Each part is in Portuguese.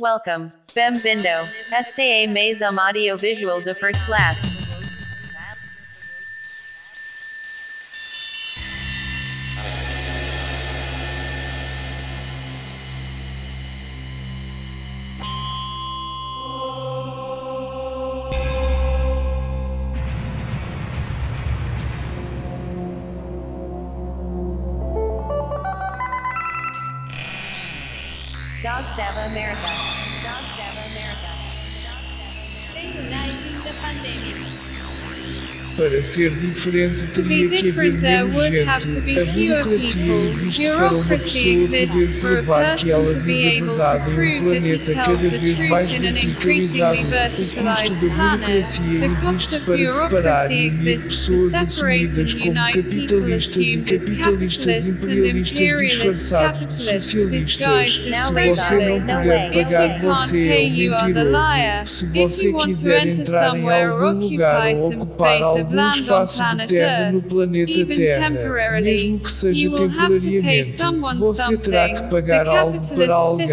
Welcome. Bem-vindo. Este é mais audiovisual de first class. Dog Sava America. Dog Sava America. Recognizing the pandemic. Para ser diferente, teria que haver menos gente. A burocracia existe para uma pessoa poder provar que ela diz a verdade em um planeta cada vez mais verticalizado. O custo da burocracia existe para separar to pessoas assumidas como capitalistas e capitalistas imperialistas imperialist disfarçados de socialistas. Se você não puder pagar, você é um mentiroso. Se você quiser entrar em algum lugar ou ocupar of algum espaço de terra no planeta Terra, mesmo que seja temporariamente, você terá que pagar algo para alguém.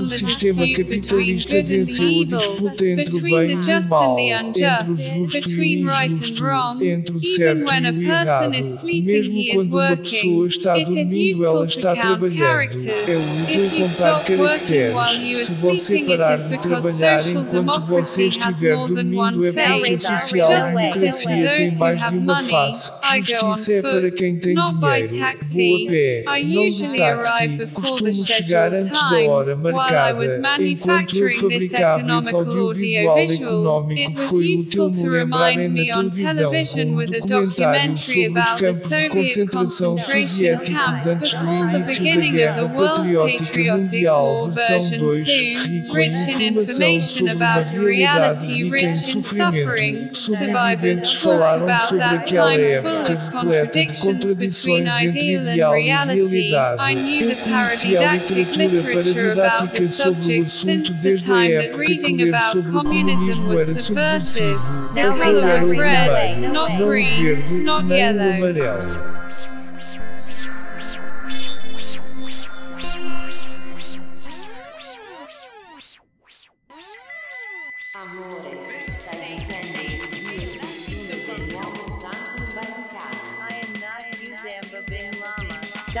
O sistema capitalista venceu a disputa entre o bem the e o mal, entre o unjust, justo e between o right and injusto, wrong. entre o Even certo when e a o person errado. is sleeping, Mesmo he is quando uma working. pessoa está dormindo, ela está trabalhando. characters. É útil If you contar stop working while you caracteres. are Se você parar de trabalhar social enquanto você estiver dormindo, é porque a phase. social-democracia As tem mais de uma face. Justiça é para quem tem dinheiro. Vou a pé, não de usually táxi. arrive before the Costumo chegar antes da hora marcada. was Enquanto eu manufacturing this fabricava esse economical audiovisual was foi útil me lembrarem na televisão com um documentário sobre os campos de concentração soviéticos antes do início da Guerra Patriótica Mundial, versão version 2, 2, rico em informação sobre uma realidade rica em sofrimento. Sobreviventes falaram sobre aquela época repleta de contradições entre ideal e realidade. Eu conheci a literatura paradidática sobre o assunto desde a época que ler sobre o comunismo era subversivo. A era o vermelho, não o verde, nem o amarelo.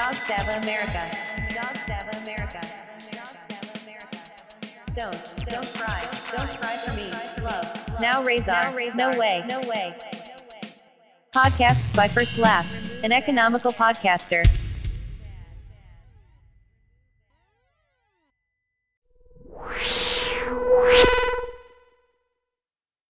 Dog Sava America. Dog Sava America. Dog Sava America. Don't, don't cry. Don't cry for me. Love. Now Razor. No way. No way. Podcasts by First Class, an economical podcaster.